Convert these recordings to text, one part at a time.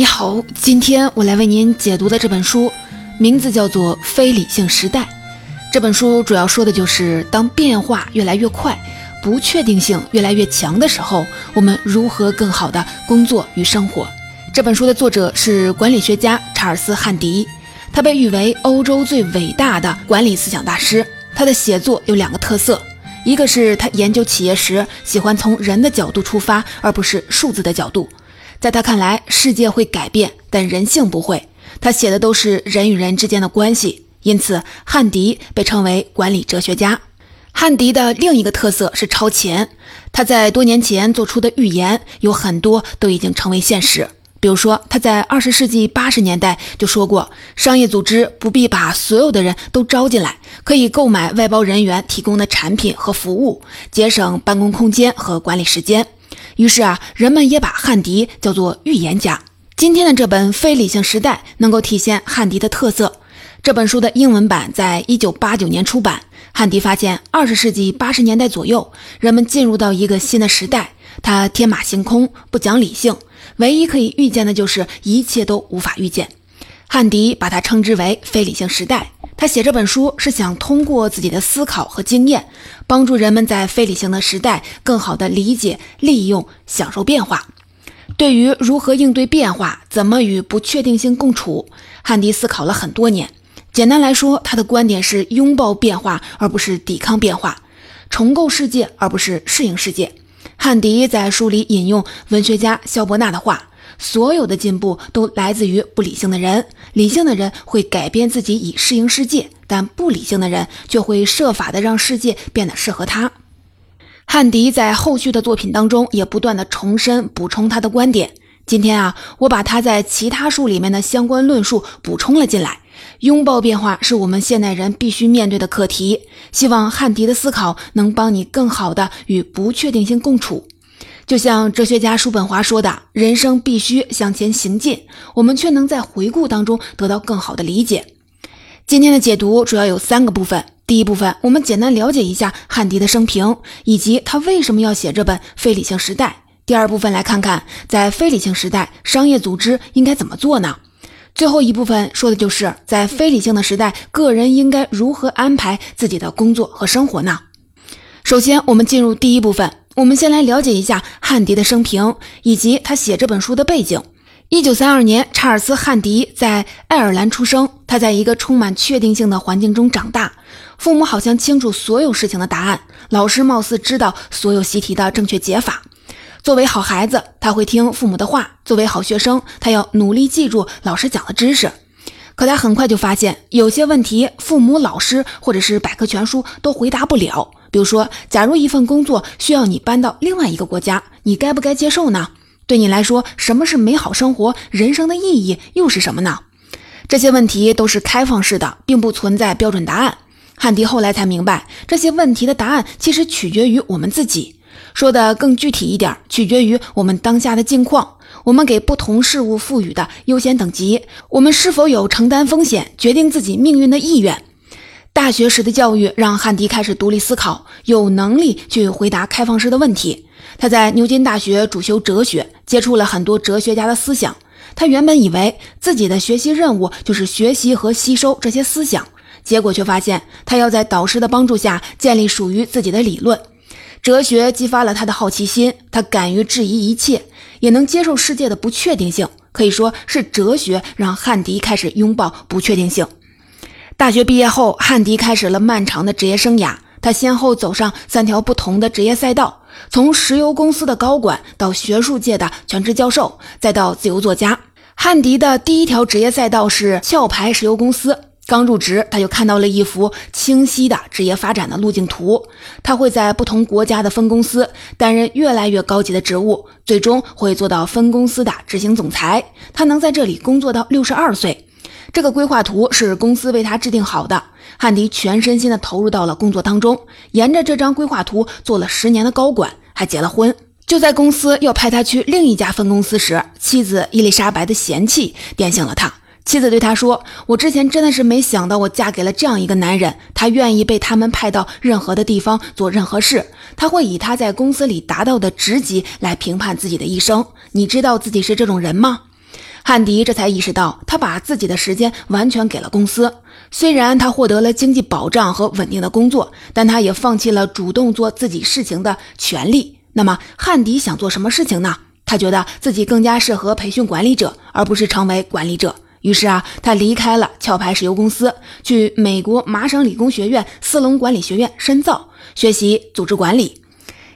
你好，今天我来为您解读的这本书，名字叫做《非理性时代》。这本书主要说的就是，当变化越来越快，不确定性越来越强的时候，我们如何更好的工作与生活。这本书的作者是管理学家查尔斯·汉迪，他被誉为欧洲最伟大的管理思想大师。他的写作有两个特色，一个是他研究企业时喜欢从人的角度出发，而不是数字的角度。在他看来，世界会改变，但人性不会。他写的都是人与人之间的关系，因此汉迪被称为管理哲学家。汉迪的另一个特色是超前，他在多年前做出的预言有很多都已经成为现实。比如说，他在二十世纪八十年代就说过，商业组织不必把所有的人都招进来，可以购买外包人员提供的产品和服务，节省办公空间和管理时间。于是啊，人们也把汉迪叫做预言家。今天的这本《非理性时代》能够体现汉迪的特色。这本书的英文版在一九八九年出版。汉迪发现，二十世纪八十年代左右，人们进入到一个新的时代，他天马行空，不讲理性，唯一可以预见的就是一切都无法预见。汉迪把它称之为“非理性时代”。他写这本书是想通过自己的思考和经验，帮助人们在非理性的时代更好地理解、利用、享受变化。对于如何应对变化，怎么与不确定性共处，汉迪思考了很多年。简单来说，他的观点是拥抱变化而不是抵抗变化，重构世界而不是适应世界。汉迪在书里引用文学家肖伯纳的话。所有的进步都来自于不理性的人，理性的人会改变自己以适应世界，但不理性的人却会设法的让世界变得适合他。汉迪在后续的作品当中也不断的重申补充他的观点。今天啊，我把他在其他书里面的相关论述补充了进来。拥抱变化是我们现代人必须面对的课题。希望汉迪的思考能帮你更好的与不确定性共处。就像哲学家叔本华说的：“人生必须向前行进，我们却能在回顾当中得到更好的理解。”今天的解读主要有三个部分。第一部分，我们简单了解一下汉迪的生平以及他为什么要写这本《非理性时代》。第二部分，来看看在非理性时代，商业组织应该怎么做呢？最后一部分说的就是在非理性的时代，个人应该如何安排自己的工作和生活呢？首先，我们进入第一部分。我们先来了解一下汉迪的生平以及他写这本书的背景。一九三二年，查尔斯·汉迪在爱尔兰出生。他在一个充满确定性的环境中长大，父母好像清楚所有事情的答案，老师貌似知道所有习题的正确解法。作为好孩子，他会听父母的话；作为好学生，他要努力记住老师讲的知识。可他很快就发现，有些问题，父母、老师或者是百科全书都回答不了。比如说，假如一份工作需要你搬到另外一个国家，你该不该接受呢？对你来说，什么是美好生活？人生的意义又是什么呢？这些问题都是开放式的，并不存在标准答案。汉迪后来才明白，这些问题的答案其实取决于我们自己。说的更具体一点，取决于我们当下的境况，我们给不同事物赋予的优先等级，我们是否有承担风险、决定自己命运的意愿。大学时的教育让汉迪开始独立思考，有能力去回答开放式的问题。他在牛津大学主修哲学，接触了很多哲学家的思想。他原本以为自己的学习任务就是学习和吸收这些思想，结果却发现他要在导师的帮助下建立属于自己的理论。哲学激发了他的好奇心，他敢于质疑一切，也能接受世界的不确定性。可以说是哲学让汉迪开始拥抱不确定性。大学毕业后，汉迪开始了漫长的职业生涯。他先后走上三条不同的职业赛道，从石油公司的高管到学术界的全职教授，再到自由作家。汉迪的第一条职业赛道是壳牌石油公司。刚入职，他就看到了一幅清晰的职业发展的路径图。他会在不同国家的分公司担任越来越高级的职务，最终会做到分公司的执行总裁。他能在这里工作到六十二岁。这个规划图是公司为他制定好的，汉迪全身心地投入到了工作当中，沿着这张规划图做了十年的高管，还结了婚。就在公司要派他去另一家分公司时，妻子伊丽莎白的嫌弃点醒了他。妻子对他说：“我之前真的是没想到，我嫁给了这样一个男人，他愿意被他们派到任何的地方做任何事，他会以他在公司里达到的职级来评判自己的一生。你知道自己是这种人吗？”汉迪这才意识到，他把自己的时间完全给了公司。虽然他获得了经济保障和稳定的工作，但他也放弃了主动做自己事情的权利。那么，汉迪想做什么事情呢？他觉得自己更加适合培训管理者，而不是成为管理者。于是啊，他离开了壳牌石油公司，去美国麻省理工学院斯隆管理学院深造，学习组织管理。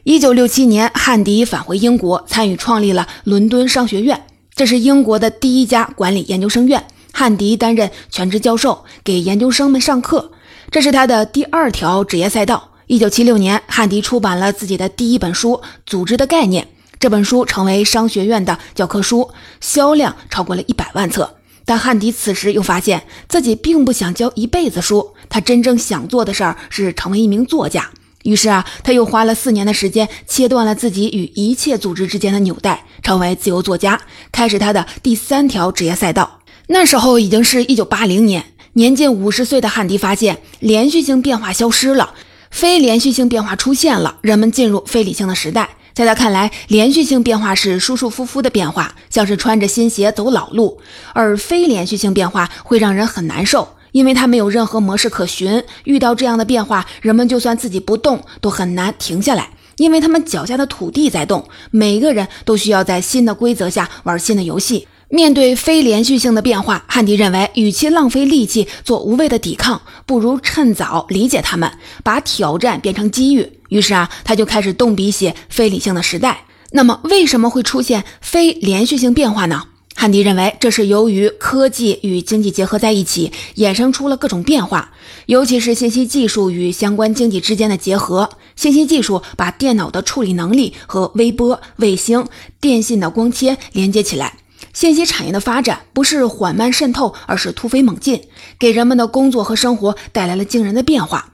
一九六七年，汉迪返回英国，参与创立了伦敦商学院，这是英国的第一家管理研究生院。汉迪担任全职教授，给研究生们上课，这是他的第二条职业赛道。一九七六年，汉迪出版了自己的第一本书《组织的概念》，这本书成为商学院的教科书，销量超过了一百万册。但汉迪此时又发现自己并不想教一辈子书，他真正想做的事儿是成为一名作家。于是啊，他又花了四年的时间，切断了自己与一切组织之间的纽带，成为自由作家，开始他的第三条职业赛道。那时候已经是一九八零年，年近五十岁的汉迪发现连续性变化消失了，非连续性变化出现了，人们进入非理性的时代。在他看来，连续性变化是舒舒服服的变化，像是穿着新鞋走老路；而非连续性变化会让人很难受，因为它没有任何模式可循。遇到这样的变化，人们就算自己不动，都很难停下来，因为他们脚下的土地在动。每个人都需要在新的规则下玩新的游戏。面对非连续性的变化，汉迪认为，与其浪费力气做无谓的抵抗，不如趁早理解他们，把挑战变成机遇。于是啊，他就开始动笔写非理性的时代。那么，为什么会出现非连续性变化呢？汉迪认为，这是由于科技与经济结合在一起，衍生出了各种变化，尤其是信息技术与相关经济之间的结合。信息技术把电脑的处理能力和微波、卫星、电信的光纤连接起来。信息产业的发展不是缓慢渗透，而是突飞猛进，给人们的工作和生活带来了惊人的变化。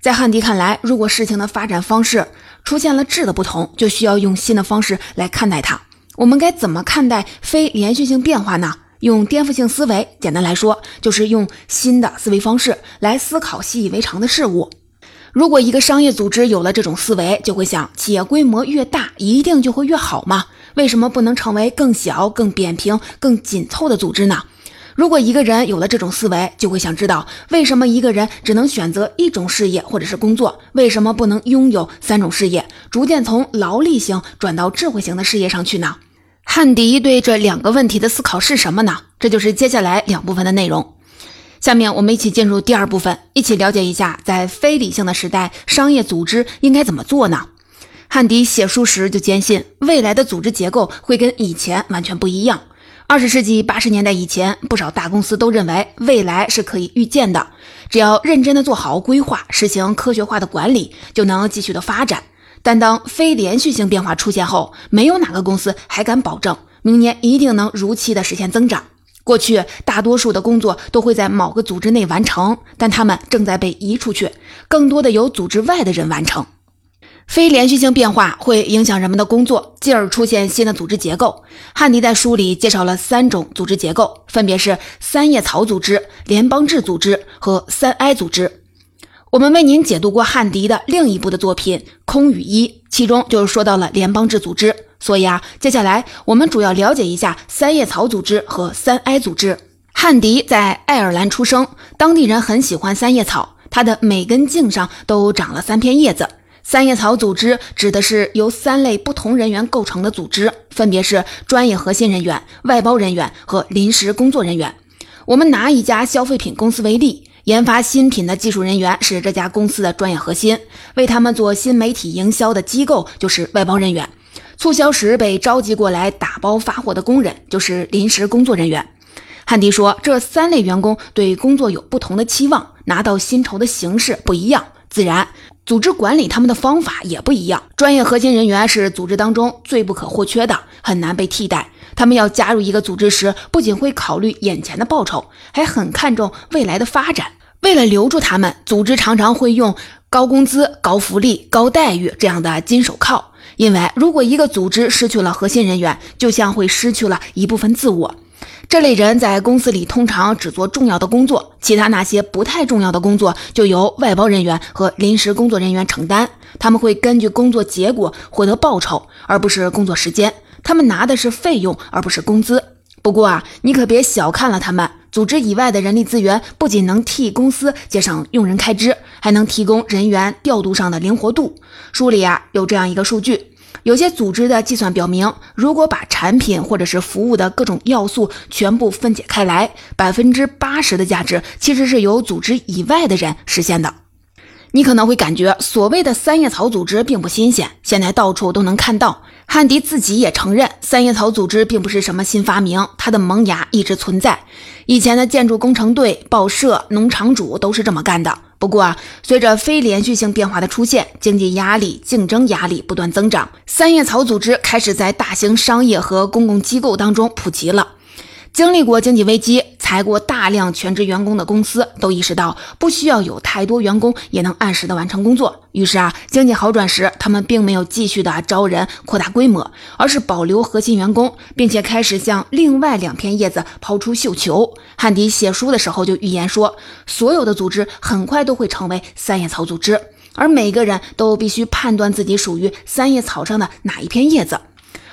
在汉迪看来，如果事情的发展方式出现了质的不同，就需要用新的方式来看待它。我们该怎么看待非连续性变化呢？用颠覆性思维，简单来说，就是用新的思维方式来思考习以为常的事物。如果一个商业组织有了这种思维，就会想：企业规模越大，一定就会越好吗？为什么不能成为更小、更扁平、更紧凑的组织呢？如果一个人有了这种思维，就会想知道为什么一个人只能选择一种事业或者是工作，为什么不能拥有三种事业，逐渐从劳力型转到智慧型的事业上去呢？汉迪对这两个问题的思考是什么呢？这就是接下来两部分的内容。下面我们一起进入第二部分，一起了解一下在非理性的时代，商业组织应该怎么做呢？汉迪写书时就坚信，未来的组织结构会跟以前完全不一样。二十世纪八十年代以前，不少大公司都认为未来是可以预见的，只要认真的做好规划，实行科学化的管理，就能继续的发展。但当非连续性变化出现后，没有哪个公司还敢保证明年一定能如期的实现增长。过去，大多数的工作都会在某个组织内完成，但他们正在被移出去，更多的由组织外的人完成。非连续性变化会影响人们的工作，进而出现新的组织结构。汉迪在书里介绍了三种组织结构，分别是三叶草组织、联邦制组织和三 I 组织。我们为您解读过汉迪的另一部的作品《空与一》，其中就是说到了联邦制组织。所以啊，接下来我们主要了解一下三叶草组织和三 I 组织。汉迪在爱尔兰出生，当地人很喜欢三叶草，它的每根茎上都长了三片叶子。三叶草组织指的是由三类不同人员构成的组织，分别是专业核心人员、外包人员和临时工作人员。我们拿一家消费品公司为例，研发新品的技术人员是这家公司的专业核心，为他们做新媒体营销的机构就是外包人员，促销时被召集过来打包发货的工人就是临时工作人员。汉迪说，这三类员工对工作有不同的期望，拿到薪酬的形式不一样，自然。组织管理他们的方法也不一样。专业核心人员是组织当中最不可或缺的，很难被替代。他们要加入一个组织时，不仅会考虑眼前的报酬，还很看重未来的发展。为了留住他们，组织常常会用高工资、高福利、高待遇这样的金手铐。因为如果一个组织失去了核心人员，就像会失去了一部分自我。这类人在公司里通常只做重要的工作，其他那些不太重要的工作就由外包人员和临时工作人员承担。他们会根据工作结果获得报酬，而不是工作时间。他们拿的是费用，而不是工资。不过啊，你可别小看了他们。组织以外的人力资源不仅能替公司节省用人开支，还能提供人员调度上的灵活度。书里啊有这样一个数据：有些组织的计算表明，如果把产品或者是服务的各种要素全部分解开来，百分之八十的价值其实是由组织以外的人实现的。你可能会感觉所谓的三叶草组织并不新鲜，现在到处都能看到。汉迪自己也承认，三叶草组织并不是什么新发明，它的萌芽一直存在。以前的建筑工程队、报社、农场主都是这么干的。不过啊，随着非连续性变化的出现，经济压力、竞争压力不断增长，三叶草组织开始在大型商业和公共机构当中普及了。经历过经济危机。裁过大量全职员工的公司都意识到，不需要有太多员工也能按时的完成工作。于是啊，经济好转时，他们并没有继续的招人扩大规模，而是保留核心员工，并且开始向另外两片叶子抛出绣球。汉迪写书的时候就预言说，所有的组织很快都会成为三叶草组织，而每个人都必须判断自己属于三叶草上的哪一片叶子。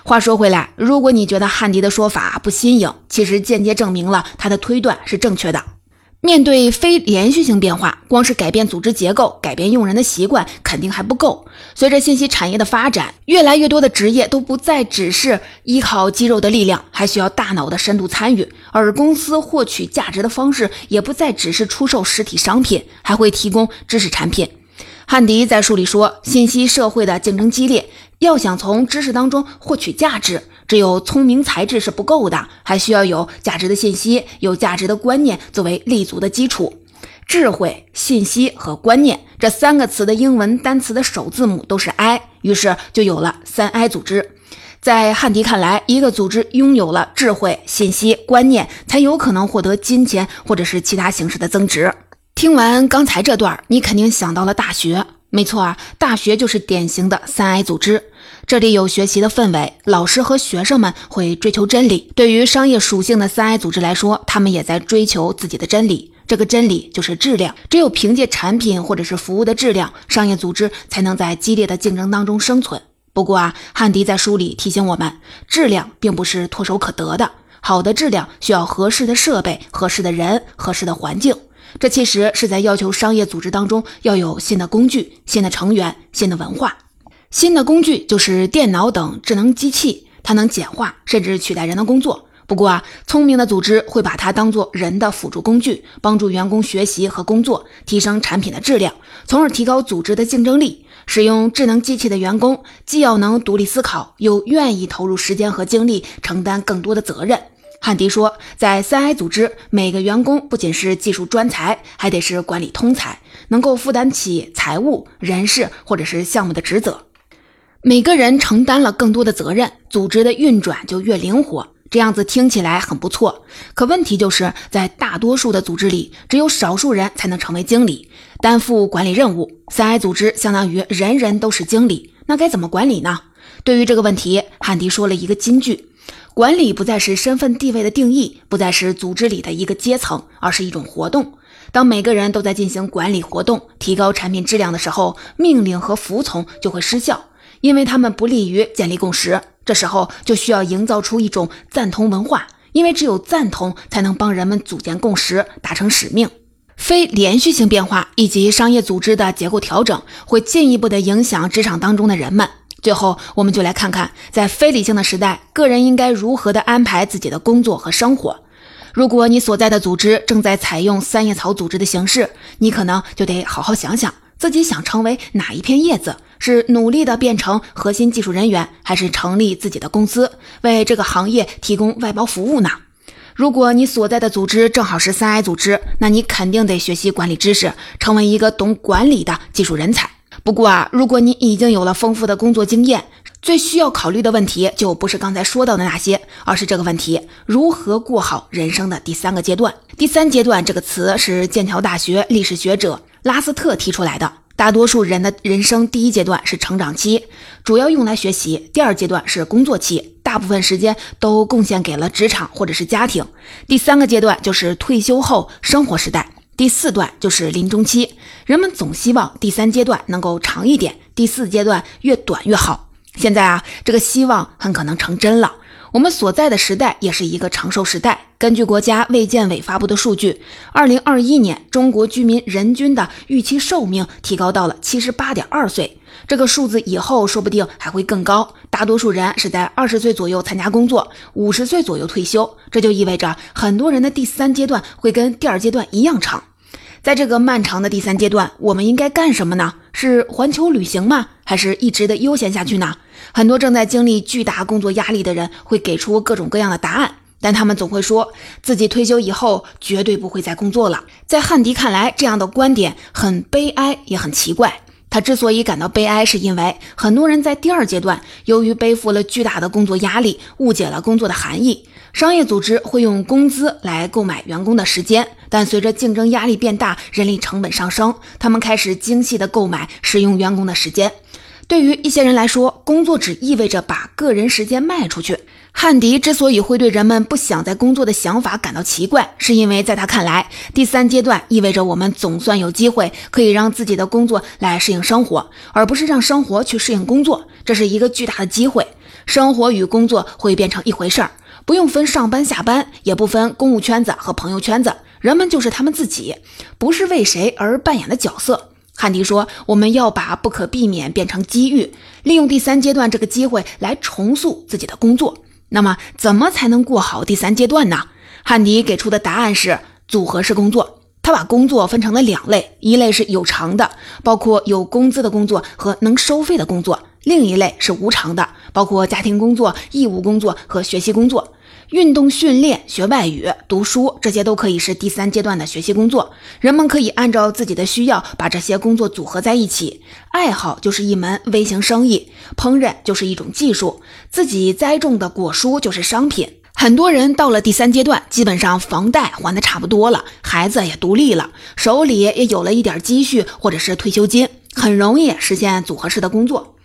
话说回来，如果你觉得汉迪的说法不新颖，其实间接证明了他的推断是正确的。面对非连续性变化，光是改变组织结构、改变用人的习惯肯定还不够。随着信息产业的发展，越来越多的职业都不再只是依靠肌肉的力量，还需要大脑的深度参与。而公司获取价值的方式也不再只是出售实体商品，还会提供知识产品。汉迪在书里说，信息社会的竞争激烈。要想从知识当中获取价值，只有聪明才智是不够的，还需要有价值的信息、有价值的观念作为立足的基础。智慧、信息和观念这三个词的英文单词的首字母都是 I，于是就有了三 I 组织。在汉迪看来，一个组织拥有了智慧、信息、观念，才有可能获得金钱或者是其他形式的增值。听完刚才这段，你肯定想到了大学。没错啊，大学就是典型的三 I 组织。这里有学习的氛围，老师和学生们会追求真理。对于商业属性的三 I 组织来说，他们也在追求自己的真理。这个真理就是质量。只有凭借产品或者是服务的质量，商业组织才能在激烈的竞争当中生存。不过啊，汉迪在书里提醒我们，质量并不是唾手可得的。好的质量需要合适的设备、合适的人、合适的环境。这其实是在要求商业组织当中要有新的工具、新的成员、新的文化。新的工具就是电脑等智能机器，它能简化甚至取代人的工作。不过啊，聪明的组织会把它当做人的辅助工具，帮助员工学习和工作，提升产品的质量，从而提高组织的竞争力。使用智能机器的员工既要能独立思考，又愿意投入时间和精力，承担更多的责任。汉迪说，在三 I 组织，每个员工不仅是技术专才，还得是管理通才，能够负担起财务、人事或者是项目的职责。每个人承担了更多的责任，组织的运转就越灵活。这样子听起来很不错，可问题就是在大多数的组织里，只有少数人才能成为经理，担负管理任务。三 I 组织相当于人人都是经理，那该怎么管理呢？对于这个问题，汉迪说了一个金句。管理不再是身份地位的定义，不再是组织里的一个阶层，而是一种活动。当每个人都在进行管理活动、提高产品质量的时候，命令和服从就会失效，因为他们不利于建立共识。这时候就需要营造出一种赞同文化，因为只有赞同才能帮人们组建共识、达成使命。非连续性变化以及商业组织的结构调整，会进一步的影响职场当中的人们。最后，我们就来看看，在非理性的时代，个人应该如何的安排自己的工作和生活。如果你所在的组织正在采用三叶草组织的形式，你可能就得好好想想，自己想成为哪一片叶子：是努力的变成核心技术人员，还是成立自己的公司，为这个行业提供外包服务呢？如果你所在的组织正好是三 I 组织，那你肯定得学习管理知识，成为一个懂管理的技术人才。不过啊，如果你已经有了丰富的工作经验，最需要考虑的问题就不是刚才说到的那些，而是这个问题：如何过好人生的第三个阶段？第三阶段这个词是剑桥大学历史学者拉斯特提出来的。大多数人的人生第一阶段是成长期，主要用来学习；第二阶段是工作期，大部分时间都贡献给了职场或者是家庭；第三个阶段就是退休后生活时代。第四段就是临终期，人们总希望第三阶段能够长一点，第四阶段越短越好。现在啊，这个希望很可能成真了。我们所在的时代也是一个长寿时代。根据国家卫健委发布的数据，二零二一年中国居民人均的预期寿命提高到了七十八点二岁。这个数字以后说不定还会更高。大多数人是在二十岁左右参加工作，五十岁左右退休。这就意味着很多人的第三阶段会跟第二阶段一样长。在这个漫长的第三阶段，我们应该干什么呢？是环球旅行吗？还是一直的悠闲下去呢？很多正在经历巨大工作压力的人会给出各种各样的答案，但他们总会说自己退休以后绝对不会再工作了。在汉迪看来，这样的观点很悲哀，也很奇怪。他之所以感到悲哀，是因为很多人在第二阶段，由于背负了巨大的工作压力，误解了工作的含义。商业组织会用工资来购买员工的时间，但随着竞争压力变大，人力成本上升，他们开始精细的购买使用员工的时间。对于一些人来说，工作只意味着把个人时间卖出去。汉迪之所以会对人们不想再工作的想法感到奇怪，是因为在他看来，第三阶段意味着我们总算有机会可以让自己的工作来适应生活，而不是让生活去适应工作。这是一个巨大的机会，生活与工作会变成一回事儿。不用分上班下班，也不分公务圈子和朋友圈子，人们就是他们自己，不是为谁而扮演的角色。汉迪说：“我们要把不可避免变成机遇，利用第三阶段这个机会来重塑自己的工作。那么，怎么才能过好第三阶段呢？”汉迪给出的答案是组合式工作。他把工作分成了两类，一类是有偿的，包括有工资的工作和能收费的工作；另一类是无偿的，包括家庭工作、义务工作和学习工作。运动训练、学外语、读书，这些都可以是第三阶段的学习工作。人们可以按照自己的需要把这些工作组合在一起。爱好就是一门微型生意，烹饪就是一种技术，自己栽种的果蔬就是商品。很多人到了第三阶段，基本上房贷还的差不多了，孩子也独立了，手里也有了一点积蓄或者是退休金，很容易实现组合式的工作。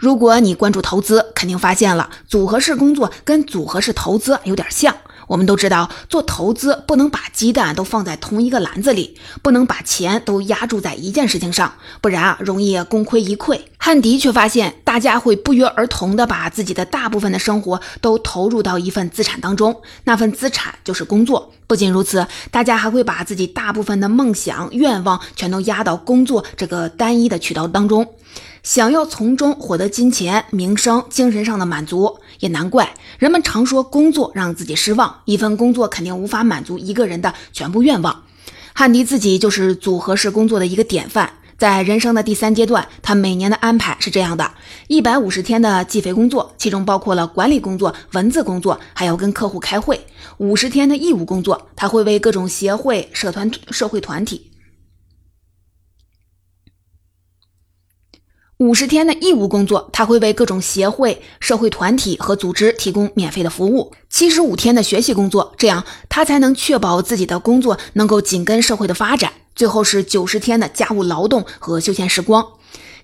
如果你关注投资，肯定发现了组合式工作跟组合式投资有点像。我们都知道，做投资不能把鸡蛋都放在同一个篮子里，不能把钱都压注在一件事情上，不然啊，容易功亏一篑。汉迪却发现，大家会不约而同地把自己的大部分的生活都投入到一份资产当中，那份资产就是工作。不仅如此，大家还会把自己大部分的梦想、愿望全都压到工作这个单一的渠道当中。想要从中获得金钱、名声、精神上的满足，也难怪人们常说工作让自己失望。一份工作肯定无法满足一个人的全部愿望。汉迪自己就是组合式工作的一个典范。在人生的第三阶段，他每年的安排是这样的：一百五十天的计费工作，其中包括了管理工作、文字工作，还要跟客户开会；五十天的义务工作，他会为各种协会、社团、社会团体。五十天的义务工作，他会为各种协会、社会团体和组织提供免费的服务。七十五天的学习工作，这样他才能确保自己的工作能够紧跟社会的发展。最后是九十天的家务劳动和休闲时光。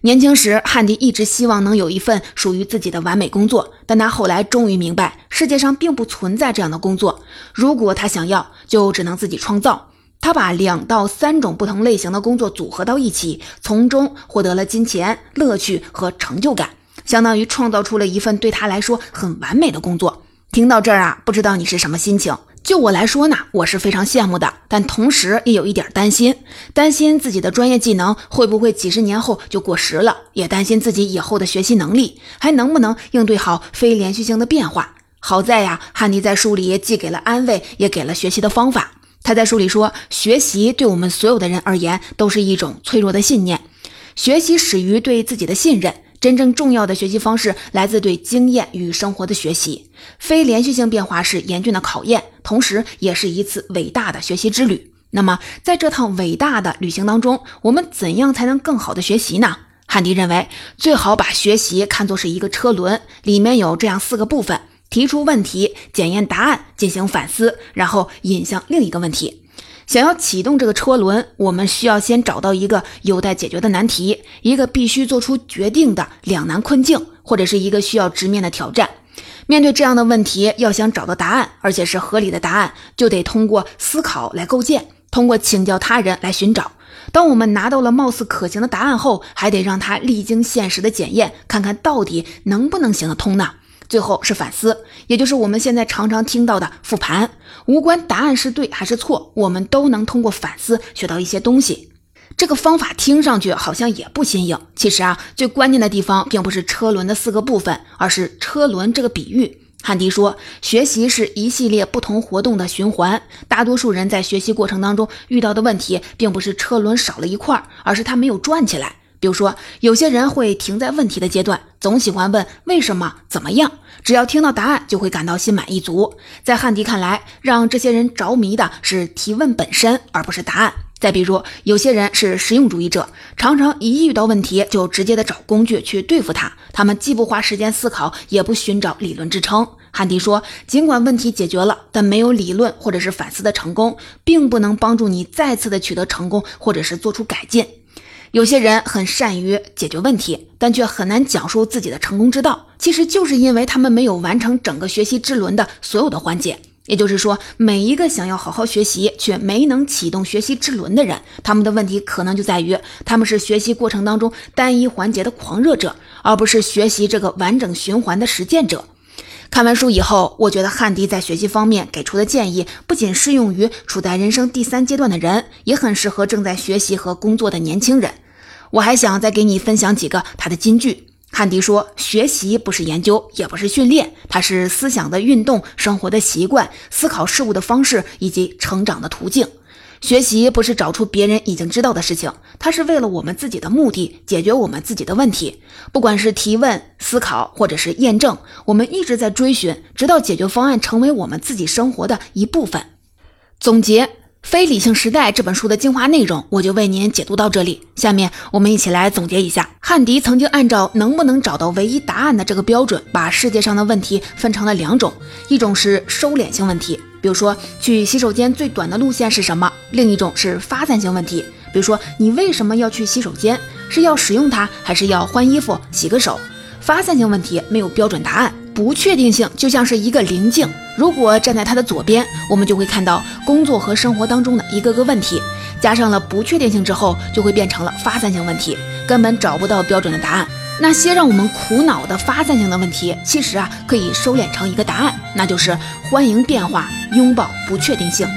年轻时，汉迪一直希望能有一份属于自己的完美工作，但他后来终于明白，世界上并不存在这样的工作。如果他想要，就只能自己创造。他把两到三种不同类型的工作组合到一起，从中获得了金钱、乐趣和成就感，相当于创造出了一份对他来说很完美的工作。听到这儿啊，不知道你是什么心情？就我来说呢，我是非常羡慕的，但同时也有一点担心，担心自己的专业技能会不会几十年后就过时了，也担心自己以后的学习能力还能不能应对好非连续性的变化。好在呀，汉尼在书里既给了安慰，也给了学习的方法。他在书里说，学习对我们所有的人而言都是一种脆弱的信念。学习始于对自己的信任，真正重要的学习方式来自对经验与生活的学习。非连续性变化是严峻的考验，同时也是一次伟大的学习之旅。那么，在这趟伟大的旅行当中，我们怎样才能更好的学习呢？汉迪认为，最好把学习看作是一个车轮，里面有这样四个部分。提出问题，检验答案，进行反思，然后引向另一个问题。想要启动这个车轮，我们需要先找到一个有待解决的难题，一个必须做出决定的两难困境，或者是一个需要直面的挑战。面对这样的问题，要想找到答案，而且是合理的答案，就得通过思考来构建，通过请教他人来寻找。当我们拿到了貌似可行的答案后，还得让它历经现实的检验，看看到底能不能行得通呢？最后是反思，也就是我们现在常常听到的复盘。无关答案是对还是错，我们都能通过反思学到一些东西。这个方法听上去好像也不新颖，其实啊，最关键的地方并不是车轮的四个部分，而是车轮这个比喻。汉迪说，学习是一系列不同活动的循环。大多数人在学习过程当中遇到的问题，并不是车轮少了一块，而是它没有转起来。比如说，有些人会停在问题的阶段，总喜欢问为什么、怎么样，只要听到答案就会感到心满意足。在汉迪看来，让这些人着迷的是提问本身，而不是答案。再比如，有些人是实用主义者，常常一遇到问题就直接的找工具去对付它。他们既不花时间思考，也不寻找理论支撑。汉迪说，尽管问题解决了，但没有理论或者是反思的成功，并不能帮助你再次的取得成功，或者是做出改进。有些人很善于解决问题，但却很难讲述自己的成功之道，其实就是因为他们没有完成整个学习之轮的所有的环节。也就是说，每一个想要好好学习却没能启动学习之轮的人，他们的问题可能就在于他们是学习过程当中单一环节的狂热者，而不是学习这个完整循环的实践者。看完书以后，我觉得汉迪在学习方面给出的建议不仅适用于处在人生第三阶段的人，也很适合正在学习和工作的年轻人。我还想再给你分享几个他的金句。汉迪说：“学习不是研究，也不是训练，它是思想的运动、生活的习惯、思考事物的方式以及成长的途径。学习不是找出别人已经知道的事情，它是为了我们自己的目的，解决我们自己的问题。不管是提问、思考，或者是验证，我们一直在追寻，直到解决方案成为我们自己生活的一部分。”总结。《非理性时代》这本书的精华内容，我就为您解读到这里。下面我们一起来总结一下：汉迪曾经按照能不能找到唯一答案的这个标准，把世界上的问题分成了两种，一种是收敛性问题，比如说去洗手间最短的路线是什么；另一种是发散性问题，比如说你为什么要去洗手间？是要使用它，还是要换衣服、洗个手？发散性问题没有标准答案。不确定性就像是一个棱镜，如果站在它的左边，我们就会看到工作和生活当中的一个个问题，加上了不确定性之后，就会变成了发散性问题，根本找不到标准的答案。那些让我们苦恼的发散性的问题，其实啊可以收敛成一个答案，那就是欢迎变化，拥抱不确定性。